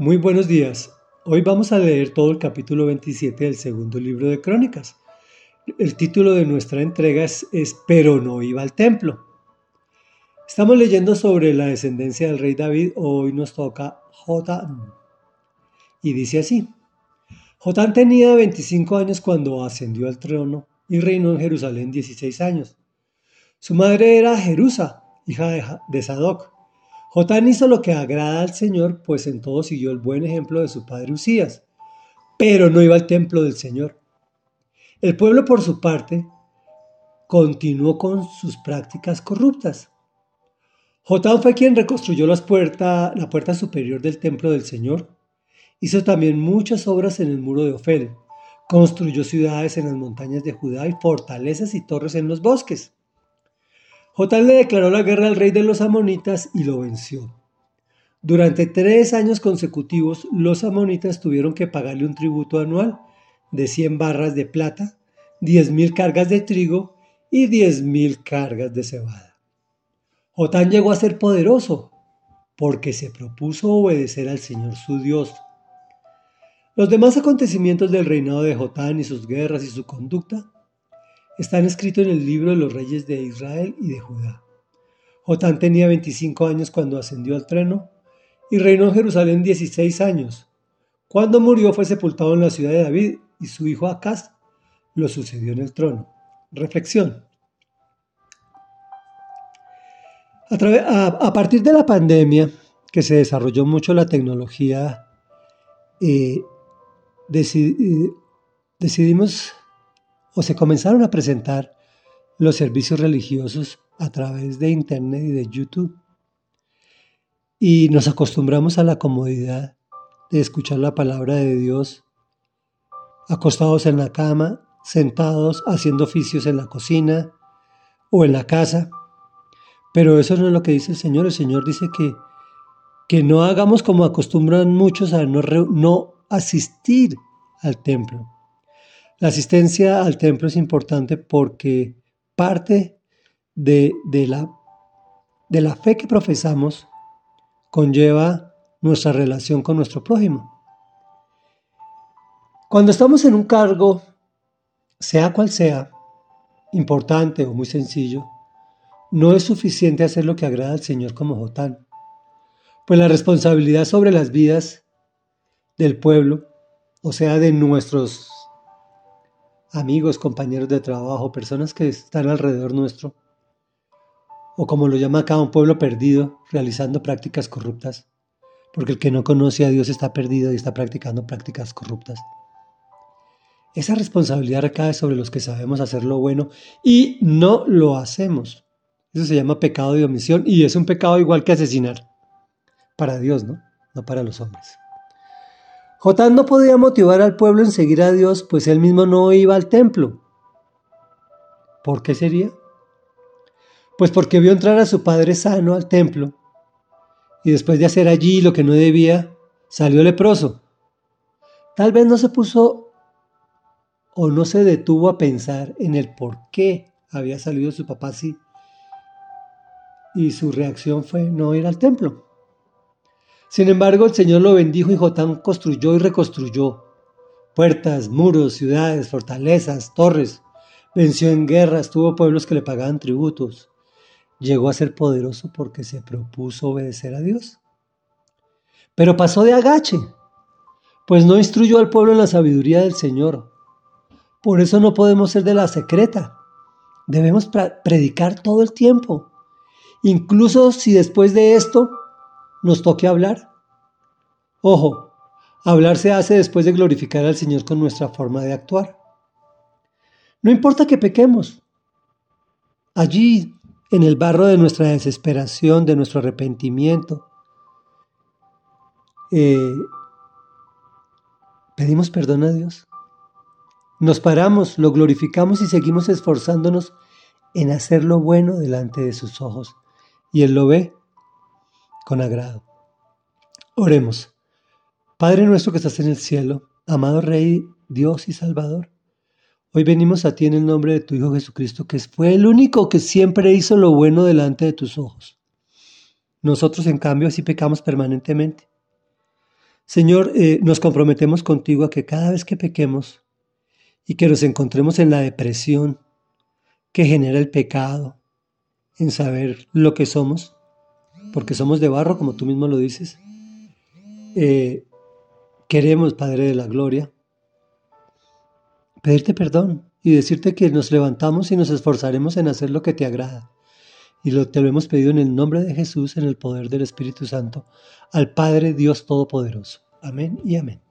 Muy buenos días. Hoy vamos a leer todo el capítulo 27 del segundo libro de Crónicas. El título de nuestra entrega es, Pero no iba al templo. Estamos leyendo sobre la descendencia del rey David. Hoy nos toca Jotán. Y dice así. Jotán tenía 25 años cuando ascendió al trono y reinó en Jerusalén 16 años. Su madre era Jerusa, hija de Sadoc Jotán hizo lo que agrada al Señor, pues en todo siguió el buen ejemplo de su padre Usías, pero no iba al templo del Señor. El pueblo, por su parte, continuó con sus prácticas corruptas. Jotán fue quien reconstruyó las la puerta superior del templo del Señor. Hizo también muchas obras en el muro de Ofel. Construyó ciudades en las montañas de Judá y fortalezas y torres en los bosques. Jotán le declaró la guerra al rey de los amonitas y lo venció. Durante tres años consecutivos, los amonitas tuvieron que pagarle un tributo anual de 100 barras de plata, 10.000 cargas de trigo y 10.000 cargas de cebada. Jotán llegó a ser poderoso porque se propuso obedecer al Señor su Dios. Los demás acontecimientos del reinado de Jotán y sus guerras y su conducta están escritos en el libro de los reyes de Israel y de Judá. Jotán tenía 25 años cuando ascendió al trono y reinó en Jerusalén 16 años. Cuando murió fue sepultado en la ciudad de David y su hijo Acaz lo sucedió en el trono. Reflexión. A, partir de la pandemia, que se desarrolló mucho la tecnología, eh, eh, decidimos o se comenzaron a presentar los servicios religiosos a través de Internet y de YouTube. Y nos acostumbramos a la comodidad de escuchar la palabra de Dios acostados en la cama, sentados, haciendo oficios en la cocina o en la casa. Pero eso no es lo que dice el Señor. El Señor dice que, que no hagamos como acostumbran muchos a no, no asistir al templo. La asistencia al templo es importante porque parte de, la, de la fe que profesamos conlleva nuestra relación con nuestro prójimo. Cuando estamos en un cargo, sea cual sea, importante o muy sencillo, no es suficiente hacer lo que agrada al Señor como Jotán, pues la responsabilidad sobre las vidas del pueblo, o sea, de nuestros amigos, compañeros de trabajo, personas que están alrededor nuestro, o como lo llama acá un pueblo perdido, realizando prácticas corruptas, porque el que no conoce a Dios está perdido y está practicando prácticas corruptas. Esa responsabilidad recae sobre los que sabemos hacer lo bueno y no lo hacemos. Eso se llama pecado de omisión y es un pecado igual que asesinar. Para Dios, ¿no? No para los hombres. Jotán no podía motivar al pueblo en seguir a Dios, pues él mismo no iba al templo. ¿Por qué sería? Pues porque vio entrar a su padre sano al templo y después de hacer allí lo que no debía, salió leproso. Tal vez no se puso o no se detuvo a pensar en el por qué había salido su papá así. Y su reacción fue no ir al templo. Sin embargo, el Señor lo bendijo y Jotán construyó y reconstruyó puertas, muros, ciudades, fortalezas, torres. Venció en guerras, tuvo pueblos que le pagaban tributos. Llegó a ser poderoso porque se propuso obedecer a Dios. Pero pasó de agache, pues no instruyó al pueblo en la sabiduría del Señor. Por eso no podemos ser de la secreta. Debemos predicar todo el tiempo. Incluso si después de esto nos toque hablar. Ojo, hablar se hace después de glorificar al Señor con nuestra forma de actuar. No importa que pequemos. Allí, en el barro de nuestra desesperación, de nuestro arrepentimiento, eh, pedimos perdón a Dios. Nos paramos, lo glorificamos y seguimos esforzándonos en hacer lo bueno delante de sus ojos. Y Él lo ve con agrado. Oremos. Padre nuestro que estás en el cielo, amado Rey, Dios y Salvador, hoy venimos a ti en el nombre de tu Hijo Jesucristo, que fue el único que siempre hizo lo bueno delante de tus ojos. Nosotros, en cambio, así pecamos permanentemente. Señor, eh, nos comprometemos contigo a que cada vez que pequemos y que nos encontremos en la depresión que genera el pecado, en saber lo que somos, porque somos de barro, como tú mismo lo dices, eh, queremos, Padre de la Gloria, pedirte perdón y decirte que nos levantamos y nos esforzaremos en hacer lo que te agrada. Y lo, te lo hemos pedido en el nombre de Jesús, en el poder del Espíritu Santo, al Padre Dios Todopoderoso. Amén y amén.